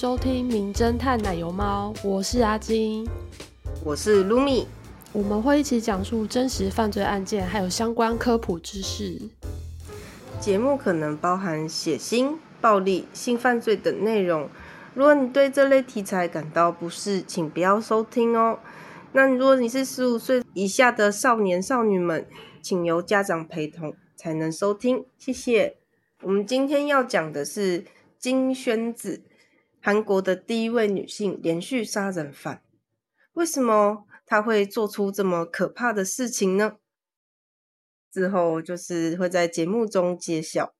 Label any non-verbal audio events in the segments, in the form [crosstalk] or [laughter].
收听《名侦探奶油猫》，我是阿金，我是 Lumi，我们会一起讲述真实犯罪案件，还有相关科普知识。节目可能包含血腥、暴力、性犯罪等内容。如果你对这类题材感到不适，请不要收听哦。那如果你是十五岁以下的少年少女们，请由家长陪同才能收听。谢谢。我们今天要讲的是金宣子，韩国的第一位女性连续杀人犯。为什么她会做出这么可怕的事情呢？之后就是会在节目中揭晓。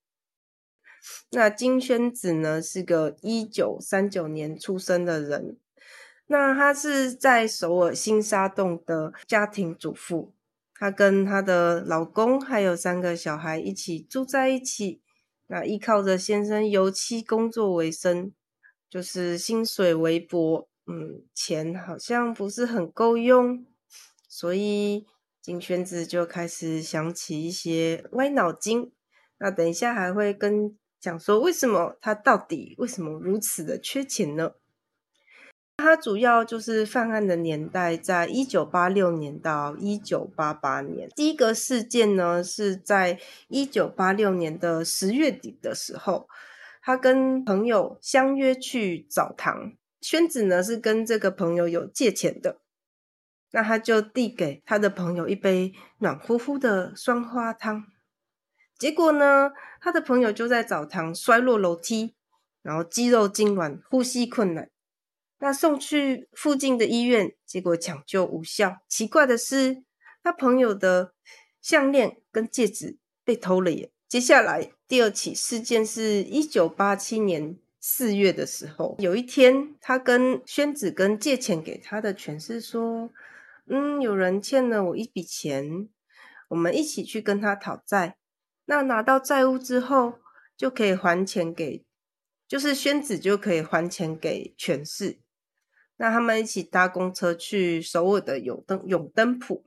那金宣子呢，是个一九三九年出生的人。那她是在首尔新沙洞的家庭主妇，她跟她的老公还有三个小孩一起住在一起。那依靠着先生油漆工作为生，就是薪水微薄，嗯，钱好像不是很够用，所以金宣子就开始想起一些歪脑筋。那等一下还会跟讲说，为什么他到底为什么如此的缺钱呢？他主要就是犯案的年代在一九八六年到一九八八年。第一个事件呢是在一九八六年的十月底的时候，他跟朋友相约去澡堂。宣子呢是跟这个朋友有借钱的，那他就递给他的朋友一杯暖乎乎的双花汤。结果呢，他的朋友就在澡堂摔落楼梯，然后肌肉痉挛，呼吸困难。那送去附近的医院，结果抢救无效。奇怪的是，他朋友的项链跟戒指被偷了耶。接下来第二起事件是一九八七年四月的时候，有一天，他跟宣子跟借钱给他的权势说：“嗯，有人欠了我一笔钱，我们一起去跟他讨债。那拿到债务之后，就可以还钱给，就是宣子就可以还钱给权势。”那他们一起搭公车去首尔的永登永登浦。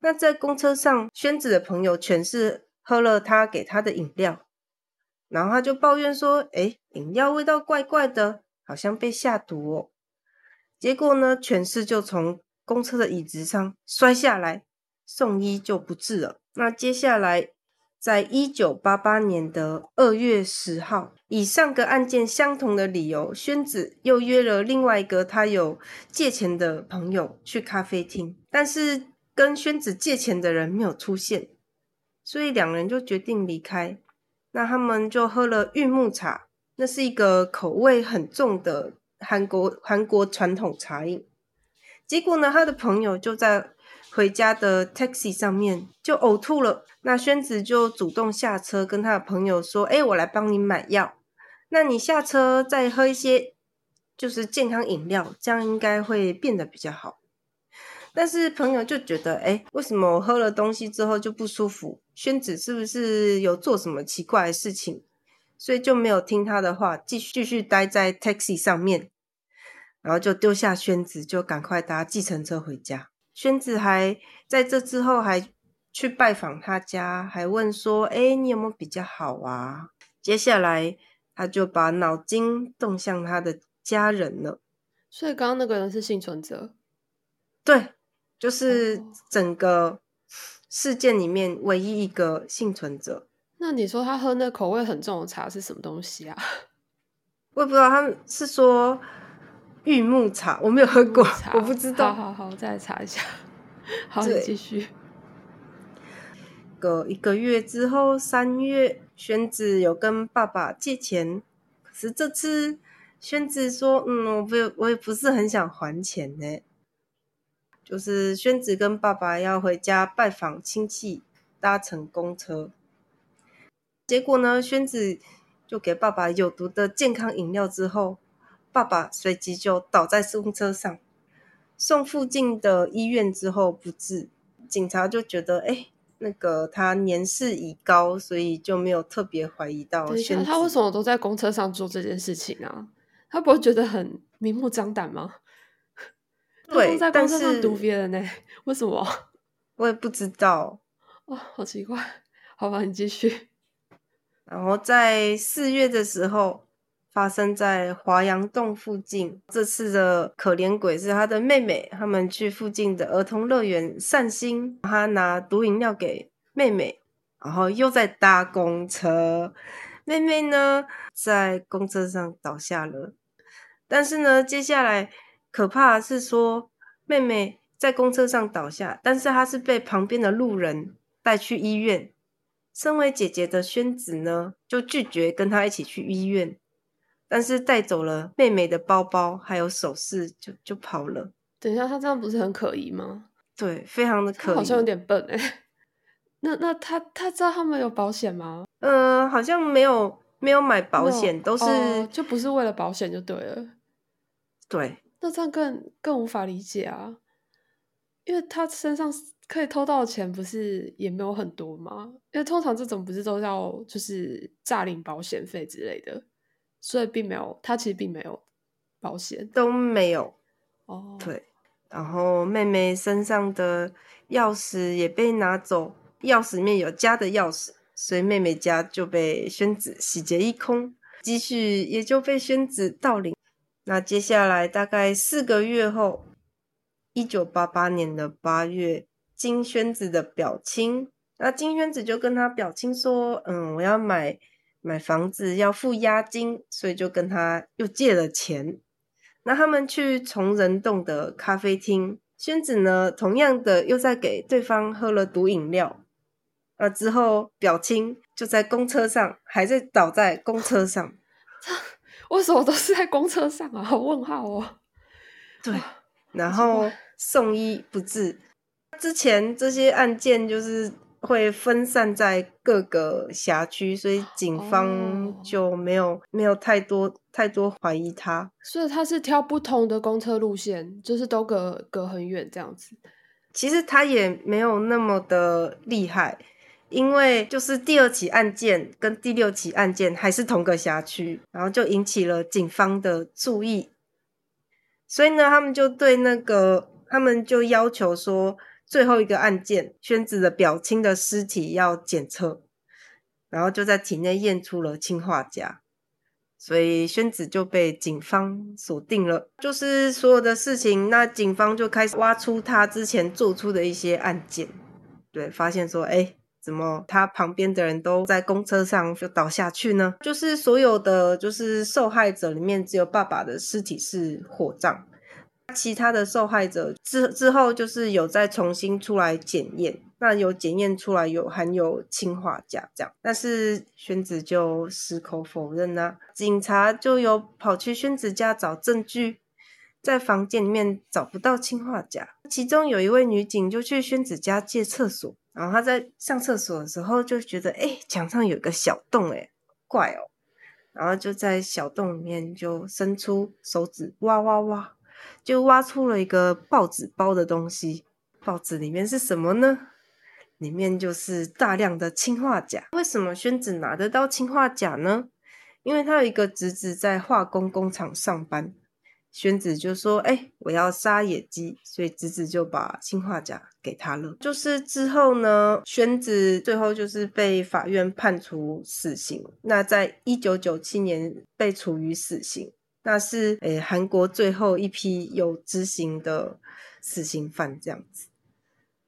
那在公车上，宣子的朋友全是喝了他给他的饮料，然后他就抱怨说：“哎，饮料味道怪怪的，好像被下毒哦。”结果呢，全是就从公车的椅子上摔下来，送医就不治了。那接下来。在一九八八年的二月十号，以上个案件相同的理由，宣子又约了另外一个他有借钱的朋友去咖啡厅，但是跟宣子借钱的人没有出现，所以两人就决定离开。那他们就喝了玉木茶，那是一个口味很重的韩国韩国传统茶饮。结果呢，他的朋友就在。回家的 taxi 上面就呕吐了，那宣子就主动下车跟他的朋友说：“哎，我来帮你买药，那你下车再喝一些就是健康饮料，这样应该会变得比较好。”但是朋友就觉得：“哎，为什么我喝了东西之后就不舒服？宣子是不是有做什么奇怪的事情？”所以就没有听他的话，继续继续待在 taxi 上面，然后就丢下宣子，就赶快搭计程车回家。宣子还在这之后还去拜访他家，还问说：“哎，你有没有比较好啊？”接下来他就把脑筋动向他的家人了。所以刚刚那个人是幸存者，对，就是整个事件里面唯一一个幸存者。那你说他喝那口味很重的茶是什么东西啊？我也不知道，他们是说。玉木茶我没有喝过，我不知道。好好好，我再来查一下。好，你继续。[laughs] 隔一个月之后，三月，宣子有跟爸爸借钱，可是这次宣子说：“嗯，我不，我也不是很想还钱呢。”就是宣子跟爸爸要回家拜访亲戚，搭乘公车，结果呢，宣子就给爸爸有毒的健康饮料之后。爸爸随即就倒在公车上，送附近的医院之后不治。警察就觉得，哎，那个他年事已高，所以就没有特别怀疑到。他为什么都在公车上做这件事情啊？他不会觉得很明目张胆吗？对，在公车上毒别人呢？为什么？[laughs] 我也不知道。哇，好奇怪。好吧，你继续。[laughs] 然后在四月的时候。发生在华阳洞附近。这次的可怜鬼是他的妹妹，他们去附近的儿童乐园散心，他拿毒饮料给妹妹，然后又在搭公车。妹妹呢，在公车上倒下了。但是呢，接下来可怕的是说，妹妹在公车上倒下，但是她是被旁边的路人带去医院。身为姐姐的宣子呢，就拒绝跟她一起去医院，但是带走了妹妹的包包还有首饰，就就跑了。等一下，他这样不是很可疑吗？对，非常的可疑，好像有点笨 [laughs] 哎。那那他他知道他们有保险吗？呃，好像没有没有买保险，都是就不是为了保险就对了。对，那这样更更无法理解啊，因为他身上可以偷到的钱不是也没有很多吗？因为通常这种不是都要就是诈领保险费之类的，所以并没有他其实并没有保险都没有哦。对，然后妹妹身上的钥匙也被拿走。钥匙里面有家的钥匙，所以妹妹家就被宣子洗劫一空，积蓄也就被宣子盗领。那接下来大概四个月后，一九八八年的八月，金宣子的表亲，那金宣子就跟他表亲说：“嗯，我要买买房子，要付押金，所以就跟他又借了钱。那他们去崇仁洞的咖啡厅，宣子呢，同样的又在给对方喝了毒饮料。”，之后表亲就在公车上，还在倒在公车上。[laughs] 为什么都是在公车上啊？[laughs] 问号哦。对，然后送医不治。之前这些案件就是会分散在各个辖区，所以警方就没有没有太多太多怀疑他。所以他是挑不同的公车路线，就是都隔隔很远这样子。其实他也没有那么的厉害。因为就是第二起案件跟第六起案件还是同个辖区，然后就引起了警方的注意，所以呢，他们就对那个，他们就要求说，最后一个案件宣子的表亲的尸体要检测，然后就在体内验出了氰化钾，所以宣子就被警方锁定了。就是所有的事情，那警方就开始挖出他之前做出的一些案件，对，发现说，哎。怎么他旁边的人都在公车上就倒下去呢？就是所有的就是受害者里面，只有爸爸的尸体是火葬，其他的受害者之之后就是有再重新出来检验，那有检验出来有含有氰化钾这样，但是宣子就矢口否认啊，警察就有跑去宣子家找证据，在房间里面找不到氰化钾，其中有一位女警就去宣子家借厕所。然后她在上厕所的时候就觉得，哎，墙上有一个小洞，哎，怪哦。然后就在小洞里面就伸出手指挖挖挖，就挖出了一个报纸包的东西。报纸里面是什么呢？里面就是大量的氰化钾。为什么宣子拿得到氰化钾呢？因为他有一个侄子在化工工厂上班。宣子就说：“哎，我要杀野鸡，所以侄子就把氰化钾给他了。就是之后呢，宣子最后就是被法院判处死刑。那在一九九七年被处于死刑，那是诶韩国最后一批有执行的死刑犯这样子。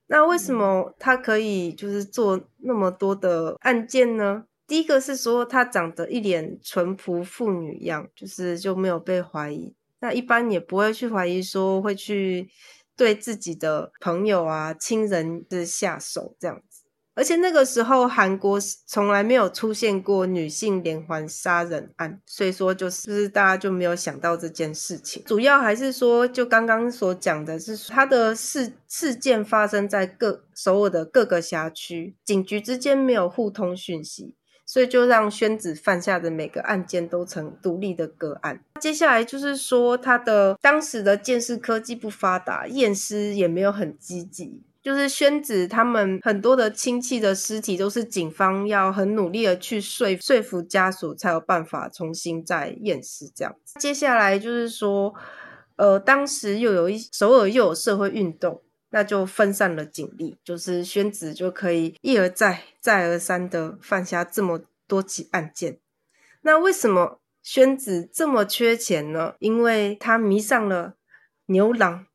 那为什么他可以就是做那么多的案件呢？第一个是说他长得一脸淳朴妇女样，就是就没有被怀疑。”那一般也不会去怀疑说会去对自己的朋友啊、亲人是下手这样子，而且那个时候韩国从来没有出现过女性连环杀人案，所以说就是大家就没有想到这件事情。主要还是说，就刚刚所讲的是他的事事件发生在各首尔的各个辖区，警局之间没有互通讯息。所以就让宣子犯下的每个案件都成独立的个案。接下来就是说，他的当时的鉴识科技不发达，验尸也没有很积极。就是宣子他们很多的亲戚的尸体，都是警方要很努力的去说说服家属，才有办法重新再验尸这样子。接下来就是说，呃，当时又有一首尔又有社会运动。那就分散了警力，就是宣子就可以一而再、再而三的犯下这么多起案件。那为什么宣子这么缺钱呢？因为他迷上了牛郎，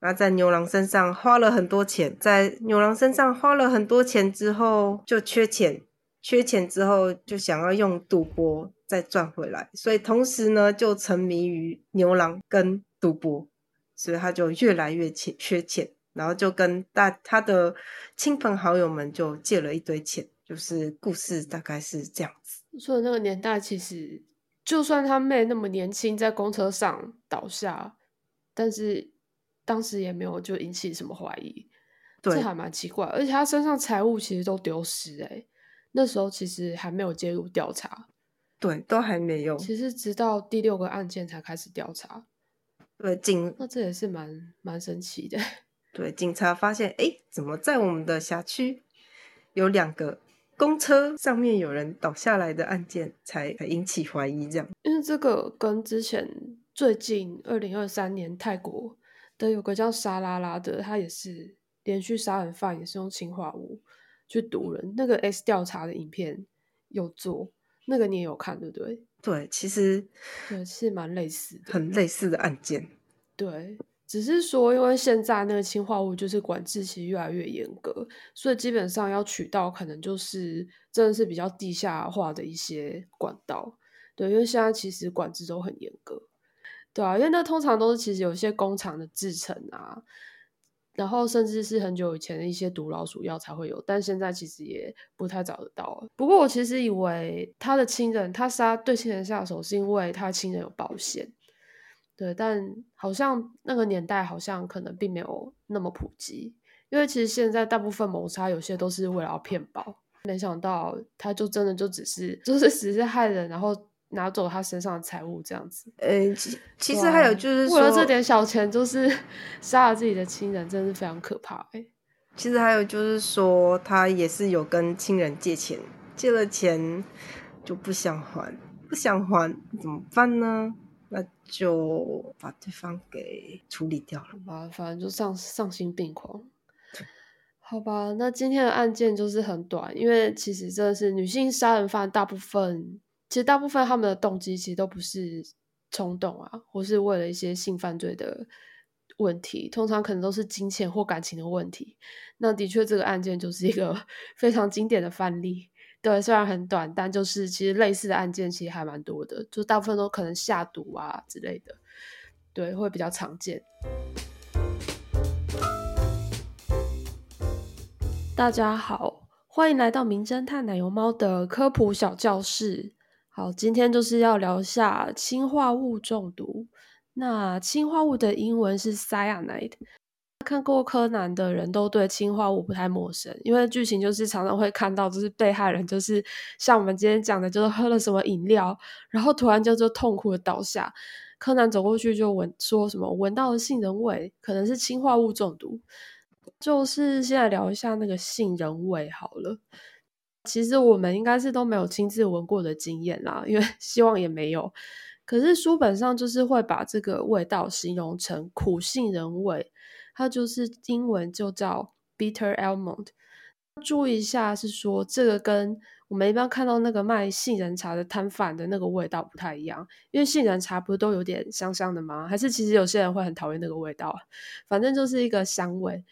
那在牛郎身上花了很多钱，在牛郎身上花了很多钱之后就缺钱，缺钱之后就想要用赌博再赚回来，所以同时呢就沉迷于牛郎跟赌博，所以他就越来越缺缺钱。然后就跟大他的亲朋好友们就借了一堆钱，就是故事大概是这样子。所以那个年代其实，就算他妹那么年轻，在公车上倒下，但是当时也没有就引起什么怀疑，这还蛮奇怪。而且他身上财物其实都丢失，哎，那时候其实还没有介入调查，对，都还没有。其实直到第六个案件才开始调查，对，警那这也是蛮蛮神奇的。对，警察发现，哎，怎么在我们的辖区有两个公车上面有人倒下来的案件，才引起怀疑？这样，因为这个跟之前最近二零二三年泰国的有个叫沙拉拉的，他也是连续杀人犯，也是用氰化物去毒人。那个 S 调查的影片有做，那个你也有看，对不对？对，其实对是蛮类似的，很类似的案件。对。只是说，因为现在那个氰化物就是管制其实越来越严格，所以基本上要取到可能就是真的是比较地下化的一些管道。对，因为现在其实管制都很严格，对啊，因为那通常都是其实有一些工厂的制成啊，然后甚至是很久以前的一些毒老鼠药才会有，但现在其实也不太找得到。不过我其实以为他的亲人，他杀对亲人下手是因为他亲人有保险。对，但好像那个年代好像可能并没有那么普及，因为其实现在大部分谋杀有些都是为了要骗保，没想到他就真的就只是 [laughs] 就是只是害人，然后拿走他身上的财物这样子。呃，其其实还有就是为了这点小钱，就是 [laughs] 杀了自己的亲人，真的是非常可怕。哎，其实还有就是说，他也是有跟亲人借钱，借了钱就不想还，不想还怎么办呢？那就把对方给处理掉了吧，反正就丧丧心病狂。好吧，那今天的案件就是很短，因为其实真的是女性杀人犯，大部分其实大部分他们的动机其实都不是冲动啊，或是为了一些性犯罪的问题，通常可能都是金钱或感情的问题。那的确，这个案件就是一个 [laughs] 非常经典的范例。对，虽然很短，但就是其实类似的案件其实还蛮多的，就大部分都可能下毒啊之类的，对，会比较常见。大家好，欢迎来到名侦探奶油猫的科普小教室。好，今天就是要聊一下氰化物中毒。那氰化物的英文是 cyanide。看过柯南的人都对氰化物不太陌生，因为剧情就是常常会看到，就是被害人就是像我们今天讲的，就是喝了什么饮料，然后突然就就痛苦的倒下。柯南走过去就闻说什么闻到了杏仁味，可能是氰化物中毒。就是现在聊一下那个杏仁味好了。其实我们应该是都没有亲自闻过的经验啦，因为 [laughs] 希望也没有。可是书本上就是会把这个味道形容成苦杏仁味。它就是英文就叫 bitter almond。注意一下，是说这个跟我们一般看到那个卖杏仁茶的摊贩的那个味道不太一样。因为杏仁茶不是都有点香香的吗？还是其实有些人会很讨厌那个味道？反正就是一个香味。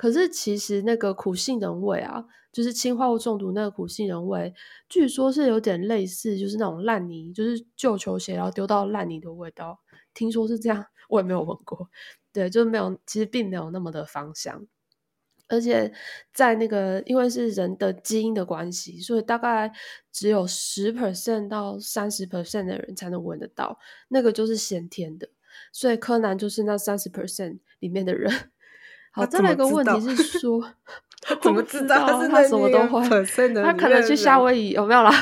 可是其实那个苦杏仁味啊，就是氰化物中毒那个苦杏仁味，据说是有点类似，就是那种烂泥，就是旧球鞋然后丢到烂泥的味道。听说是这样，我也没有闻过。对，就没有，其实并没有那么的芳香，而且在那个，因为是人的基因的关系，所以大概只有十 percent 到三十 percent 的人才能闻得到，那个就是先天的，所以柯南就是那三十 percent 里面的人。好，再来一个问题是 [laughs] 说。他怎么知道他什么都会？[laughs] 他可能去夏威夷有没有啦？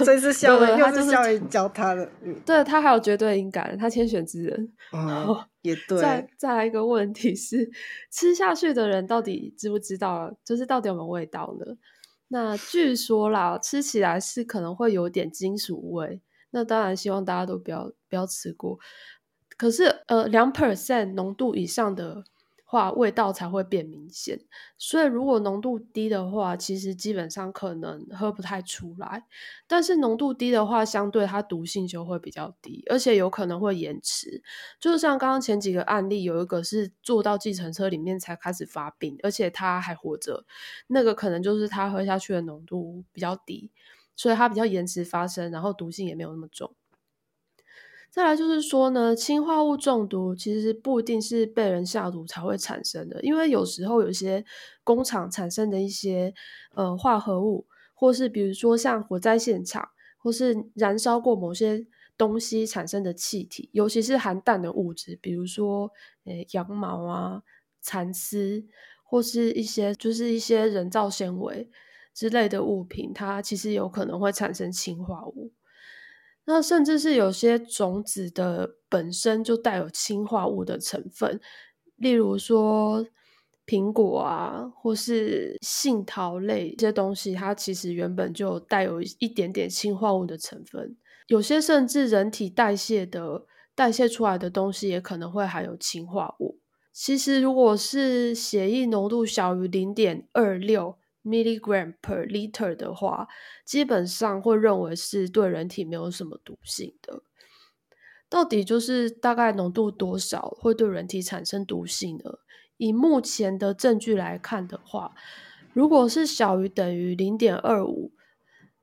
这 [laughs] 是夏威夷，又是夏威夷教他的。对他还有绝对音感，他天选之人。哦，也对。再再来一个问题是，吃下去的人到底知不知道？就是到底有没有味道呢？那据说啦，吃起来是可能会有点金属味。那当然希望大家都不要不要吃过。可是呃，两 percent 浓度以上的。话，味道才会变明显。所以如果浓度低的话，其实基本上可能喝不太出来。但是浓度低的话，相对它毒性就会比较低，而且有可能会延迟。就是像刚刚前几个案例，有一个是坐到计程车里面才开始发病，而且他还活着，那个可能就是他喝下去的浓度比较低，所以它比较延迟发生，然后毒性也没有那么重。再来就是说呢，氰化物中毒其实不一定是被人下毒才会产生的，因为有时候有些工厂产生的一些呃化合物，或是比如说像火灾现场，或是燃烧过某些东西产生的气体，尤其是含氮的物质，比如说呃羊毛啊、蚕丝，或是一些就是一些人造纤维之类的物品，它其实有可能会产生氰化物。那甚至是有些种子的本身就带有氰化物的成分，例如说苹果啊，或是杏桃类这些东西，它其实原本就带有一点点氰化物的成分。有些甚至人体代谢的代谢出来的东西，也可能会含有氰化物。其实，如果是血液浓度小于零点二六。Milligram per liter 的话，基本上会认为是对人体没有什么毒性的。到底就是大概浓度多少会对人体产生毒性呢？以目前的证据来看的话，如果是小于等于零点二五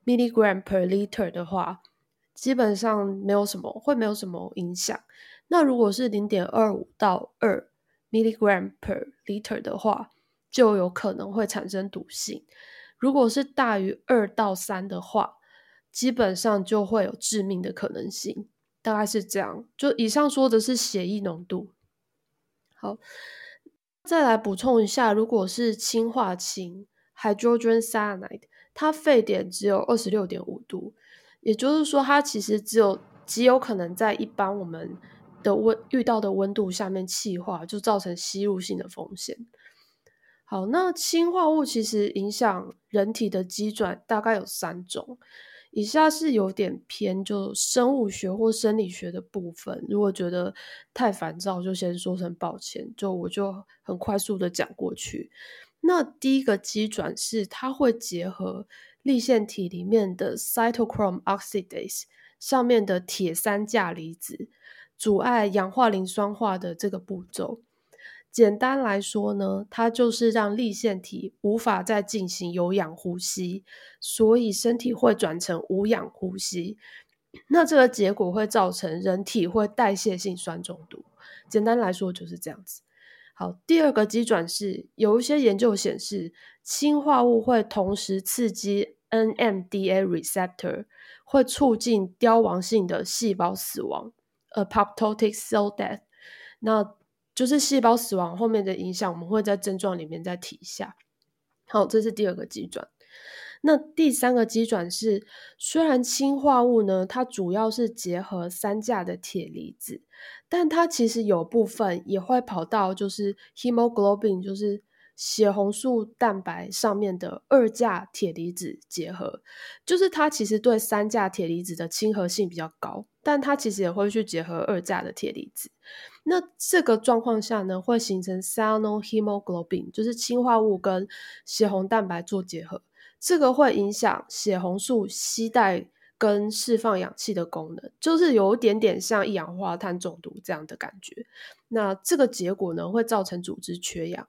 milligram per liter 的话，基本上没有什么会没有什么影响。那如果是零点二五到二 milligram per liter 的话，就有可能会产生毒性。如果是大于二到三的话，基本上就会有致命的可能性。大概是这样。就以上说的是血液浓度。好，再来补充一下，如果是氢化氢 （hydrogen cyanide），它沸点只有二十六点五度，也就是说，它其实只有极有可能在一般我们的温遇到的温度下面气化，就造成吸入性的风险。好，那氰化物其实影响人体的机转大概有三种，以下是有点偏就生物学或生理学的部分。如果觉得太烦躁，就先说声抱歉，就我就很快速的讲过去。那第一个机转是它会结合立腺体里面的 cytochrome oxidase 上面的铁三价离子，阻碍氧化磷酸化的这个步骤。简单来说呢，它就是让立腺体无法再进行有氧呼吸，所以身体会转成无氧呼吸。那这个结果会造成人体会代谢性酸中毒。简单来说就是这样子。好，第二个机转是有一些研究显示，氰化物会同时刺激 NMDA receptor，会促进凋亡性的细胞死亡 （apoptotic cell death）。那就是细胞死亡后面的影响，我们会在症状里面再提一下。好，这是第二个机转。那第三个机转是，虽然氢化物呢，它主要是结合三价的铁离子，但它其实有部分也会跑到就是 hemoglobin，就是。血红素蛋白上面的二价铁离子结合，就是它其实对三价铁离子的亲和性比较高，但它其实也会去结合二价的铁离子。那这个状况下呢，会形成 cyanohemoglobin，就是氢化物跟血红蛋白做结合，这个会影响血红素吸带跟释放氧气的功能，就是有一点点像一氧化碳中毒这样的感觉。那这个结果呢，会造成组织缺氧。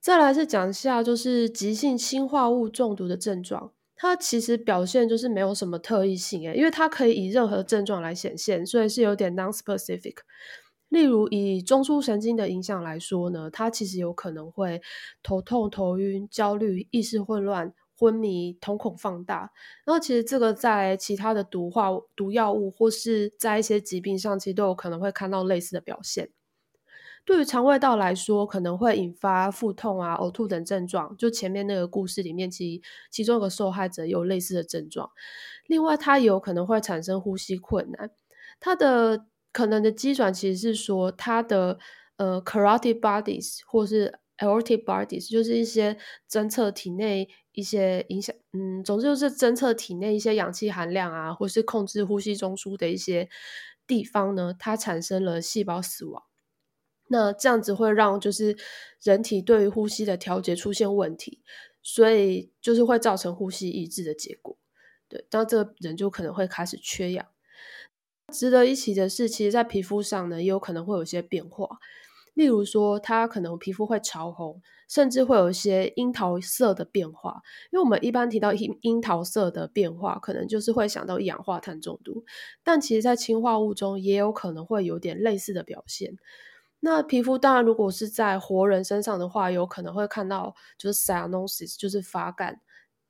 再来是讲一下，就是急性氰化物中毒的症状。它其实表现就是没有什么特异性诶，因为它可以以任何症状来显现，所以是有点 non-specific。例如以中枢神经的影响来说呢，它其实有可能会头痛、头晕、焦虑、意识混乱、昏迷、瞳孔放大。然后其实这个在其他的毒化毒药物或是在一些疾病上，其实都有可能会看到类似的表现。对于肠胃道来说，可能会引发腹痛啊、呕吐等症状。就前面那个故事里面，其其中一个受害者有类似的症状。另外，它有可能会产生呼吸困难。它的可能的机转其实是说，它的呃 carotid bodies 或是 aortic bodies，就是一些侦测体内一些影响，嗯，总之就是侦测体内一些氧气含量啊，或是控制呼吸中枢的一些地方呢，它产生了细胞死亡。那这样子会让就是人体对于呼吸的调节出现问题，所以就是会造成呼吸抑制的结果。对，那这个人就可能会开始缺氧。值得一提的是，其实，在皮肤上呢，也有可能会有一些变化。例如说，它可能皮肤会潮红，甚至会有一些樱桃色的变化。因为我们一般提到樱樱桃色的变化，可能就是会想到一氧化碳中毒，但其实在氢化物中也有可能会有点类似的表现。那皮肤当然，如果是在活人身上的话，有可能会看到就是 cyanosis，就是发干。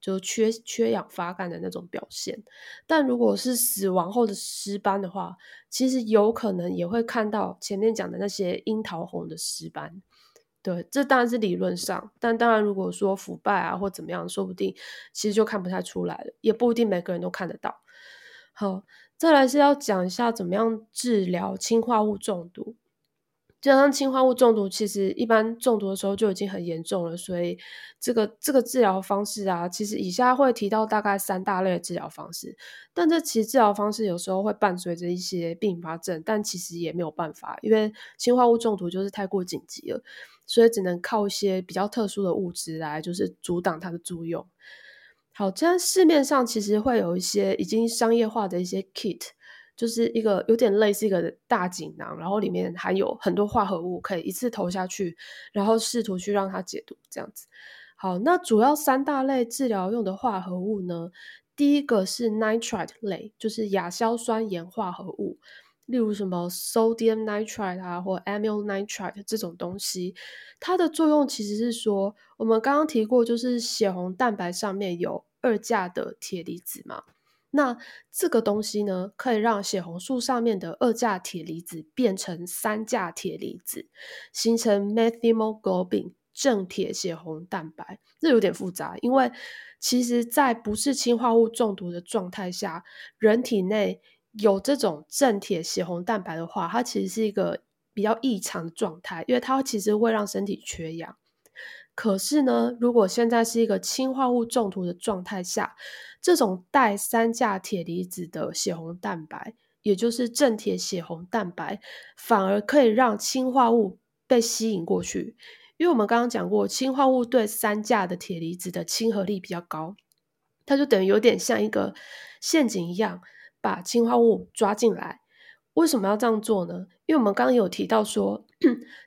就缺缺氧发干的那种表现，但如果是死亡后的尸斑的话，其实有可能也会看到前面讲的那些樱桃红的尸斑。对，这当然是理论上，但当然如果说腐败啊或怎么样，说不定其实就看不太出来了，也不一定每个人都看得到。好，再来是要讲一下怎么样治疗氰化物中毒。加上氢化物中毒，其实一般中毒的时候就已经很严重了，所以这个这个治疗方式啊，其实以下会提到大概三大类的治疗方式。但这其实治疗方式有时候会伴随着一些并发症，但其实也没有办法，因为氢化物中毒就是太过紧急了，所以只能靠一些比较特殊的物质来就是阻挡它的作用。好，现在市面上其实会有一些已经商业化的一些 kit。就是一个有点类似一个大锦囊，然后里面含有很多化合物，可以一次投下去，然后试图去让它解毒，这样子。好，那主要三大类治疗用的化合物呢？第一个是 nitrite 类，就是亚硝酸盐化合物，例如什么 sodium nitrite 啊，或 amyl nitrite 这种东西，它的作用其实是说，我们刚刚提过，就是血红蛋白上面有二价的铁离子嘛。那这个东西呢，可以让血红素上面的二价铁离子变成三价铁离子，形成 methemoglobin 正铁血红蛋白。这有点复杂，因为其实，在不是氰化物中毒的状态下，人体内有这种正铁血红蛋白的话，它其实是一个比较异常的状态，因为它其实会让身体缺氧。可是呢，如果现在是一个氢化物中毒的状态下，这种带三价铁离子的血红蛋白，也就是正铁血红蛋白，反而可以让氢化物被吸引过去。因为我们刚刚讲过，氢化物对三价的铁离子的亲和力比较高，它就等于有点像一个陷阱一样，把氢化物抓进来。为什么要这样做呢？因为我们刚刚有提到说。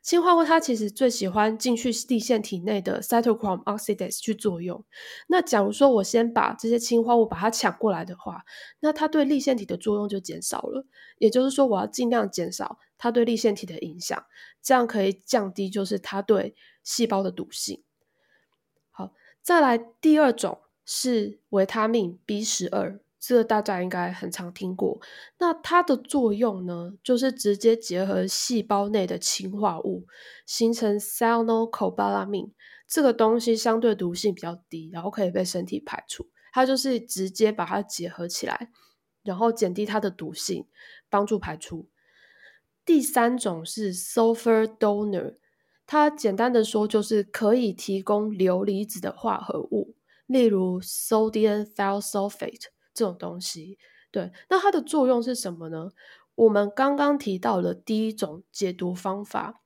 氢化物它其实最喜欢进去地腺体内的 cytochrome oxidase 去作用。那假如说我先把这些氢化物把它抢过来的话，那它对立腺体的作用就减少了。也就是说，我要尽量减少它对立腺体的影响，这样可以降低就是它对细胞的毒性。好，再来第二种是维他命 B 十二。这个大家应该很常听过。那它的作用呢，就是直接结合细胞内的氰化物，形成 cyanocobalamin。这个东西相对毒性比较低，然后可以被身体排出。它就是直接把它结合起来，然后减低它的毒性，帮助排出。第三种是 sulfur donor，它简单的说就是可以提供硫离子的化合物，例如 sodium thiosulfate。这种东西，对，那它的作用是什么呢？我们刚刚提到的第一种解毒方法，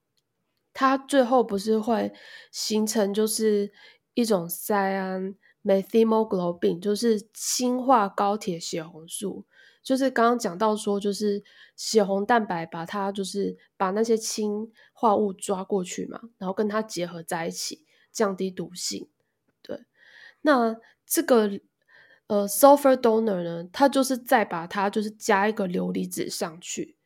它最后不是会形成就是一种 cyan methemoglobin，就是氢化高铁血红素，就是刚刚讲到说，就是血红蛋白把它就是把那些氢化物抓过去嘛，然后跟它结合在一起，降低毒性。对，那这个。呃，sulfur donor 呢，它就是再把它就是加一个硫离子上去，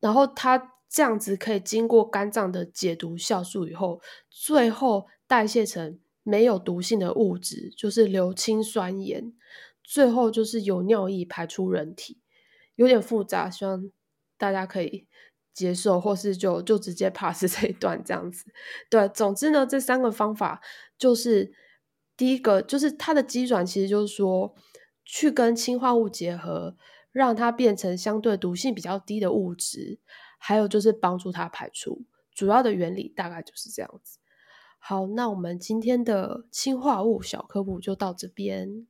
然后它这样子可以经过肝脏的解毒酵素以后，最后代谢成没有毒性的物质，就是硫氰酸盐，最后就是由尿液排出人体，有点复杂，希望大家可以接受，或是就就直接 [laughs] pass 这一段这样子。对，总之呢，这三个方法就是。第一个就是它的机转，其实就是说去跟氢化物结合，让它变成相对毒性比较低的物质，还有就是帮助它排出。主要的原理大概就是这样子。好，那我们今天的氢化物小科普就到这边。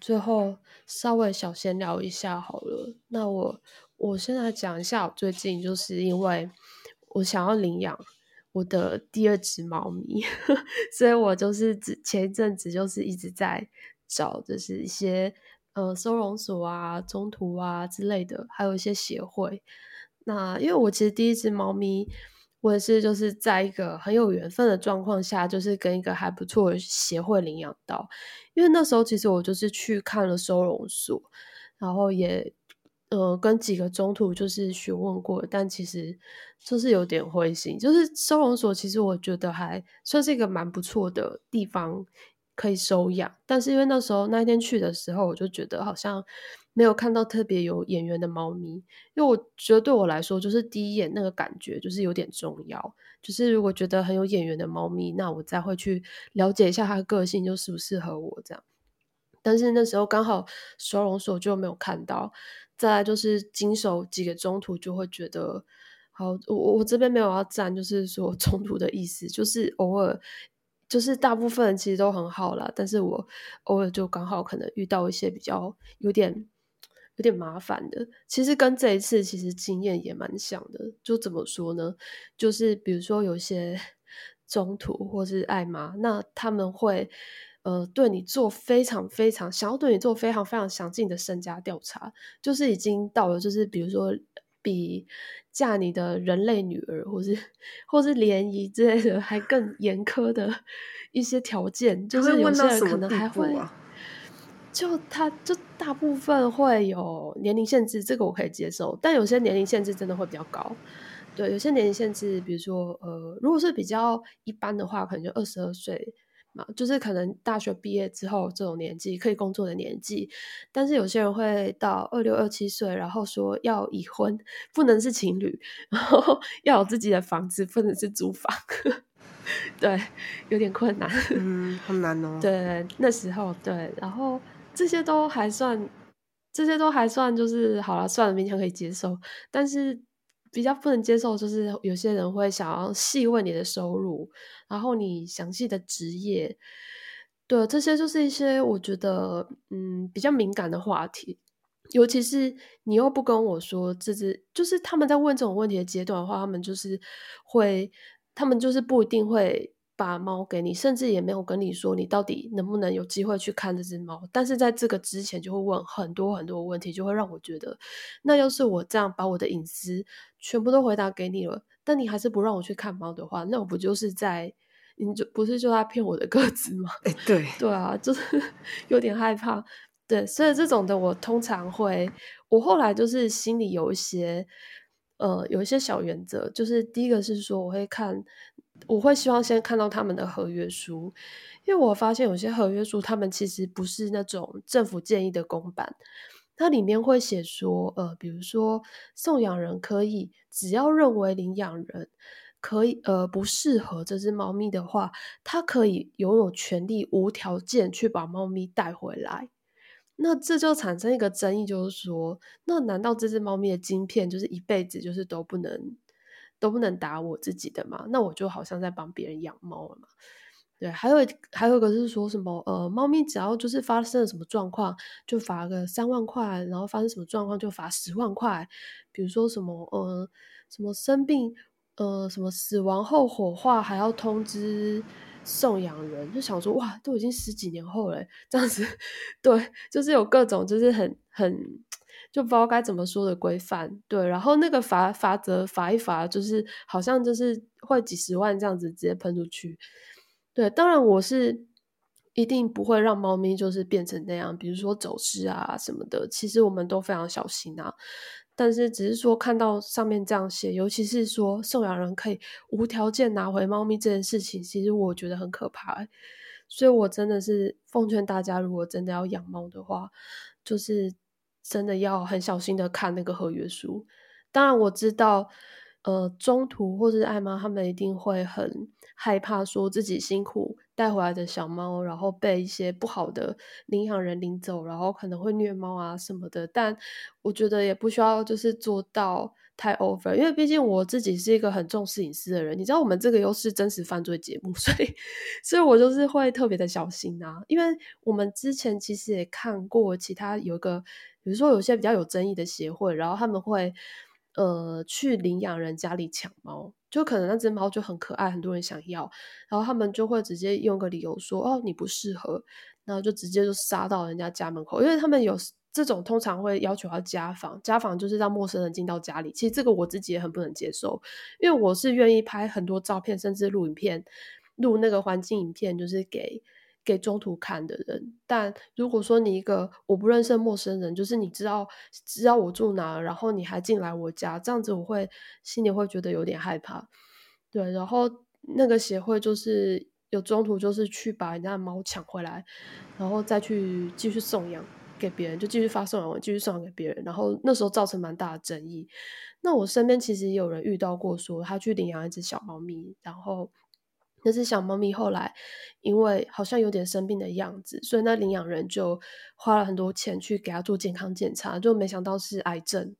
最后稍微小闲聊一下好了。那我我现在讲一下，我最近就是因为我想要领养我的第二只猫咪，[laughs] 所以我就是前一阵子就是一直在找，就是一些呃收容所啊、中途啊之类的，还有一些协会。那因为我其实第一只猫咪，我也是就是在一个很有缘分的状况下，就是跟一个还不错的协会领养到。因为那时候其实我就是去看了收容所，然后也。呃，跟几个中途就是询问过，但其实就是有点灰心。就是收容所，其实我觉得还算是一个蛮不错的地方，可以收养。但是因为那时候那一天去的时候，我就觉得好像没有看到特别有眼缘的猫咪。因为我觉得对我来说，就是第一眼那个感觉就是有点重要。就是如果觉得很有眼缘的猫咪，那我再会去了解一下它的个性，就适不适合我这样。但是那时候刚好收容所就没有看到。再来就是经手几个中途，就会觉得好。我我这边没有要站，就是说 [laughs] 中途的意思，就是偶尔，就是大部分其实都很好啦，但是我偶尔就刚好可能遇到一些比较有点有点麻烦的。其实跟这一次其实经验也蛮像的。就怎么说呢？就是比如说有些 [laughs] 中途或是爱妈，那他们会。呃，对你做非常非常想要对你做非常非常详尽的身家调查，就是已经到了，就是比如说比嫁你的人类女儿，或是或是联谊之类的还更严苛的一些条件，就是有些人可能还会，就他就大部分会有年龄限制，这个我可以接受，但有些年龄限制真的会比较高。对，有些年龄限制，比如说呃，如果是比较一般的话，可能就二十二岁。嘛，就是可能大学毕业之后这种年纪可以工作的年纪，但是有些人会到二六二七岁，然后说要已婚，不能是情侣，然后 [laughs] 要有自己的房子，不能是租房，[laughs] 对，有点困难，嗯，很难哦。对，那时候对，然后这些都还算，这些都还算，就是好了，算了，勉强可以接受，但是。比较不能接受，就是有些人会想要细问你的收入，然后你详细的职业，对，这些就是一些我觉得嗯比较敏感的话题，尤其是你又不跟我说，这是就是他们在问这种问题的阶段的话，他们就是会，他们就是不一定会。把猫给你，甚至也没有跟你说你到底能不能有机会去看这只猫。但是在这个之前，就会问很多很多问题，就会让我觉得，那要是我这样把我的隐私全部都回答给你了，但你还是不让我去看猫的话，那我不就是在你就不是就在骗我的个子吗？哎，对 [laughs] 对啊，就是 [laughs] 有点害怕。对，所以这种的我通常会，我后来就是心里有一些呃有一些小原则，就是第一个是说我会看。我会希望先看到他们的合约书，因为我发现有些合约书，他们其实不是那种政府建议的公版，它里面会写说，呃，比如说送养人可以只要认为领养人可以，呃，不适合这只猫咪的话，他可以拥有权利无条件去把猫咪带回来。那这就产生一个争议，就是说，那难道这只猫咪的晶片就是一辈子就是都不能？都不能打我自己的嘛，那我就好像在帮别人养猫了嘛。对，还有还有一个是说什么呃，猫咪只要就是发生了什么状况，就罚个三万块，然后发生什么状况就罚十万块。比如说什么呃什么生病呃什么死亡后火化还要通知送养人，就想说哇，都已经十几年后了，这样子 [laughs] 对，就是有各种就是很很。就不知道该怎么说的规范，对，然后那个罚罚则罚一罚，就是好像就是会几十万这样子直接喷出去，对，当然我是一定不会让猫咪就是变成那样，比如说走失啊什么的，其实我们都非常小心啊，但是只是说看到上面这样写，尤其是说送养人可以无条件拿回猫咪这件事情，其实我觉得很可怕，所以我真的是奉劝大家，如果真的要养猫的话，就是。真的要很小心的看那个合约书。当然我知道，呃，中途或者是爱妈他们一定会很害怕，说自己辛苦带回来的小猫，然后被一些不好的领养人领走，然后可能会虐猫啊什么的。但我觉得也不需要就是做到太 over，因为毕竟我自己是一个很重视隐私的人。你知道我们这个又是真实犯罪节目，所以，所以我就是会特别的小心啊。因为我们之前其实也看过其他有一个。比如说有些比较有争议的协会，然后他们会呃去领养人家里抢猫，就可能那只猫就很可爱，很多人想要，然后他们就会直接用个理由说哦你不适合，然后就直接就杀到人家家门口，因为他们有这种通常会要求要家访，家访就是让陌生人进到家里，其实这个我自己也很不能接受，因为我是愿意拍很多照片，甚至录影片，录那个环境影片，就是给。给中途看的人，但如果说你一个我不认识的陌生人，就是你知道知道我住哪，然后你还进来我家，这样子我会心里会觉得有点害怕。对，然后那个协会就是有中途就是去把人家的猫抢回来，然后再去继续送养给别人，就继续发送养文，继续送养给别人。然后那时候造成蛮大的争议。那我身边其实也有人遇到过，说他去领养一只小猫咪，然后。那是小猫咪后来因为好像有点生病的样子，所以那领养人就花了很多钱去给它做健康检查，就没想到是癌症。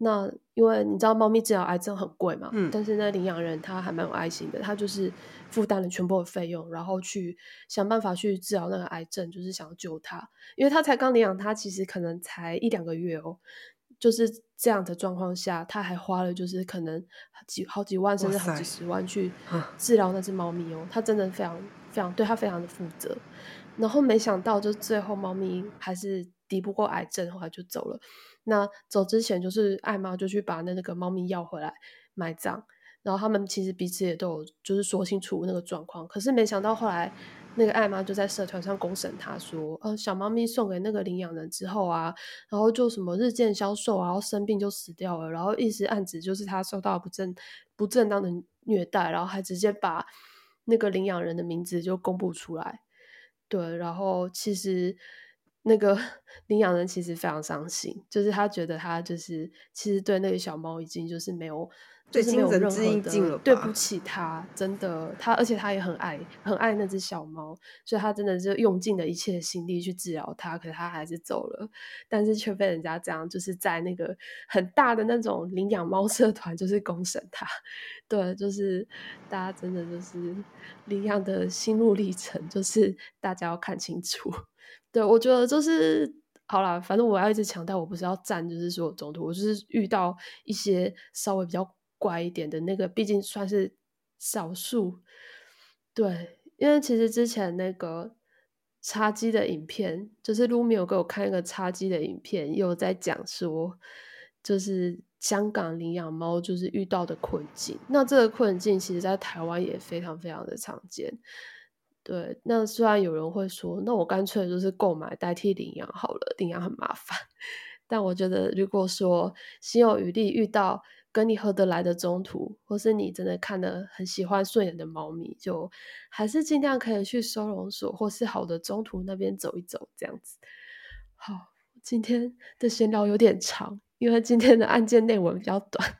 那因为你知道猫咪治疗癌症很贵嘛，嗯，但是那领养人他还蛮有爱心的，他就是负担了全部的费用，然后去想办法去治疗那个癌症，就是想要救它，因为他才刚领养它，其实可能才一两个月哦。就是这样的状况下，他还花了就是可能几好几万甚至好几十万去治疗那只猫咪哦，他真的非常非常对他非常的负责。然后没想到，就最后猫咪还是敌不过癌症，后来就走了。那走之前，就是爱猫就去把那那个猫咪要回来埋葬。然后他们其实彼此也都有就是说清楚那个状况，可是没想到后来。那个艾妈就在社团上公审他，说：“呃，小猫咪送给那个领养人之后啊，然后就什么日渐消瘦，然后生病就死掉了，然后一直暗指就是他受到不正不正当的虐待，然后还直接把那个领养人的名字就公布出来。对，然后其实那个 [laughs] 领养人其实非常伤心，就是他觉得他就是其实对那个小猫已经就是没有。”就是没有任何的对不起他，真的他，而且他也很爱很爱那只小猫，所以他真的是用尽了一切心力去治疗它，可是他还是走了，但是却被人家这样，就是在那个很大的那种领养猫社团，就是公审他，对，就是大家真的就是领养的心路历程，就是大家要看清楚。对我觉得就是好了，反正我要一直强调，我不是要站，就是说中途，我就是遇到一些稍微比较。怪一点的那个，毕竟算是少数。对，因为其实之前那个叉机的影片，就是卢米有给我看一个叉机的影片，有在讲说，就是香港领养猫就是遇到的困境。那这个困境，其实在台湾也非常非常的常见。对，那虽然有人会说，那我干脆就是购买代替领养好了，领养很麻烦。[laughs] 但我觉得，如果说心有余力遇到。跟你合得来的中途，或是你真的看的很喜欢顺眼的猫咪，就还是尽量可以去收容所或是好的中途那边走一走，这样子。好，今天的闲聊有点长，因为今天的案件内文比较短。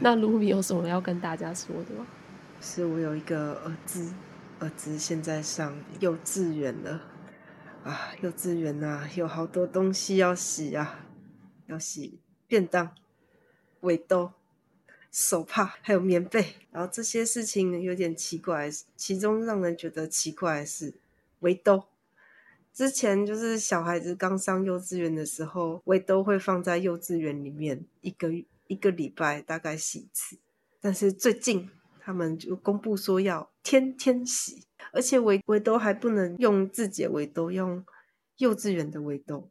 那卢米有什么要跟大家说的吗？是我有一个儿子，儿子现在上幼稚园了啊，幼稚园啊，有好多东西要洗啊，要洗便当、围兜。手帕还有棉被，然后这些事情有点奇怪。其中让人觉得奇怪的是围兜。之前就是小孩子刚上幼稚园的时候，围兜会放在幼稚园里面，一个一个礼拜大概洗一次。但是最近他们就公布说要天天洗，而且围围兜还不能用自己的围兜，用幼稚园的围兜。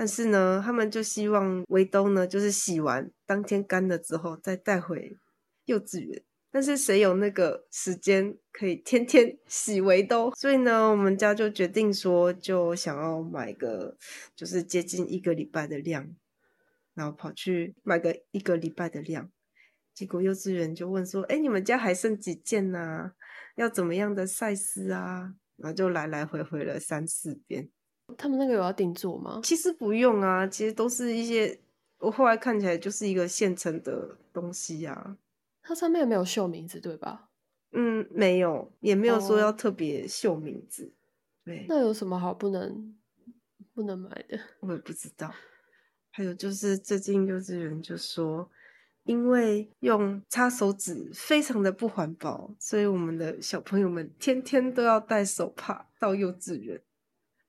但是呢，他们就希望围兜呢，就是洗完当天干了之后再带回幼稚园。但是谁有那个时间可以天天 [laughs] 洗围兜？所以呢，我们家就决定说，就想要买个就是接近一个礼拜的量，然后跑去买个一个礼拜的量。结果幼稚园就问说：“哎，你们家还剩几件呢？要怎么样的赛事啊？”然后就来来回回了三四遍。他们那个有要定做吗？其实不用啊，其实都是一些我后来看起来就是一个现成的东西呀。它上面没有绣名字，对吧？嗯，没有，也没有说要特别绣名字。对，那有什么好不能不能买的？我也不知道。还有就是最近幼稚园就说，因为用擦手指非常的不环保，所以我们的小朋友们天天都要带手帕到幼稚园。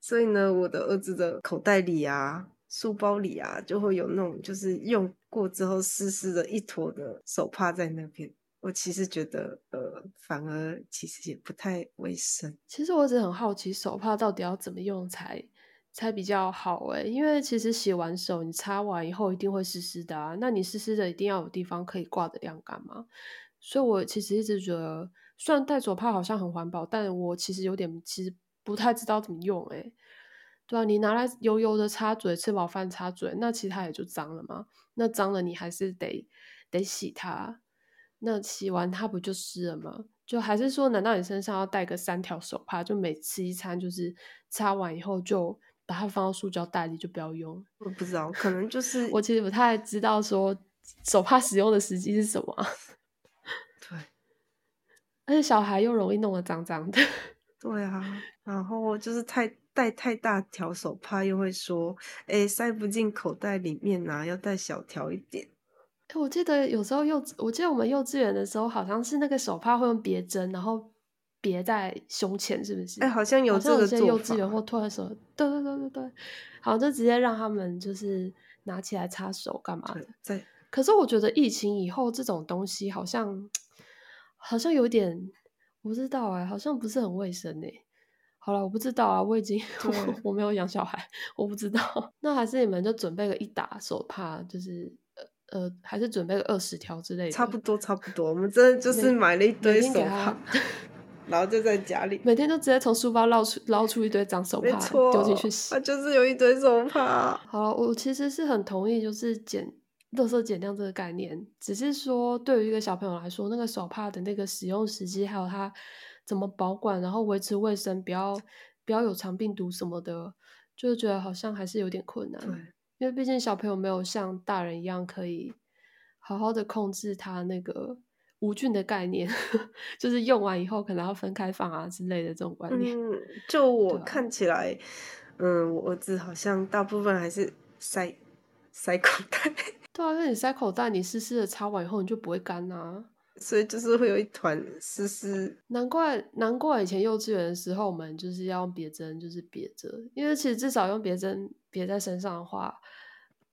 所以呢，我的儿子的口袋里啊，书包里啊，就会有那种就是用过之后湿湿的一坨的手帕在那边。我其实觉得，呃，反而其实也不太卫生。其实我一直很好奇，手帕到底要怎么用才才比较好诶因为其实洗完手，你擦完以后一定会湿湿的啊。那你湿湿的，一定要有地方可以挂的晾干嘛。所以我其实一直觉得，虽然戴手帕好像很环保，但我其实有点其实不太知道怎么用诶对啊，你拿来油油的擦嘴，吃饱饭擦嘴，那其实它也就脏了嘛。那脏了，你还是得得洗它。那洗完它不就湿了吗？就还是说，难道你身上要带个三条手帕？就每吃一餐，就是擦完以后就把它放到塑胶袋里，就不要用？我不知道，可能就是我其实不太知道说手帕使用的时机是什么。对，[laughs] 而且小孩又容易弄得脏脏的。对啊，然后就是太带太大条手帕，又会说，哎，塞不进口袋里面啊，要带小条一点。我记得有时候幼，我记得我们幼稚园的时候，好像是那个手帕会用别针，然后别在胸前，是不是？哎，好像有这个做幼稚园或托儿所，对对对对对，好，就直接让他们就是拿起来擦手干嘛的。对。可是我觉得疫情以后这种东西好像好像有点，我不知道哎，好像不是很卫生哎。好了，我不知道啊，我已经 [laughs] 我我没有养小孩，我不知道。[laughs] 那还是你们就准备个一打手帕，就是。呃呃，还是准备个二十条之类的。差不多，差不多。我们真的就是买了一堆手帕，[laughs] 然后就在家里，每天都直接从书包捞出捞出一堆脏手帕，丢进去洗。他就是有一堆手帕。好，我其实是很同意，就是减垃圾减量这个概念。只是说，对于一个小朋友来说，那个手帕的那个使用时机，还有它怎么保管，然后维持卫生，不要不要有肠病毒什么的，就是觉得好像还是有点困难。对。因为毕竟小朋友没有像大人一样可以好好的控制他那个无菌的概念，[laughs] 就是用完以后可能要分开放啊之类的这种观念。嗯，就我看起来，嗯，我儿子好像大部分还是塞塞口袋。对啊，因为你塞口袋，你湿湿的擦完以后你就不会干啊，所以就是会有一团湿湿。难怪难怪以前幼稚园的时候，我们就是要用别针，就是别着，因为其实至少用别针。别在身上的话，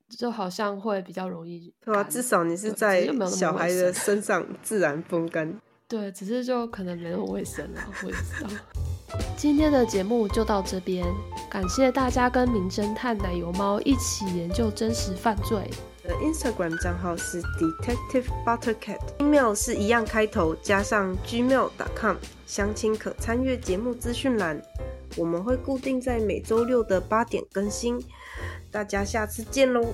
就好像会比较容易。对啊，至少你是在小孩的身 [laughs] 上自然风干。对，只是就可能没那么卫生了，我也知道。[laughs] 今天的节目就到这边，感谢大家跟名侦探奶油猫一起研究真实犯罪。Instagram 账号是 Detective Buttercat，email 是一样开头加上 gmail.com，相亲可参阅节目资讯栏。我们会固定在每周六的八点更新，大家下次见喽。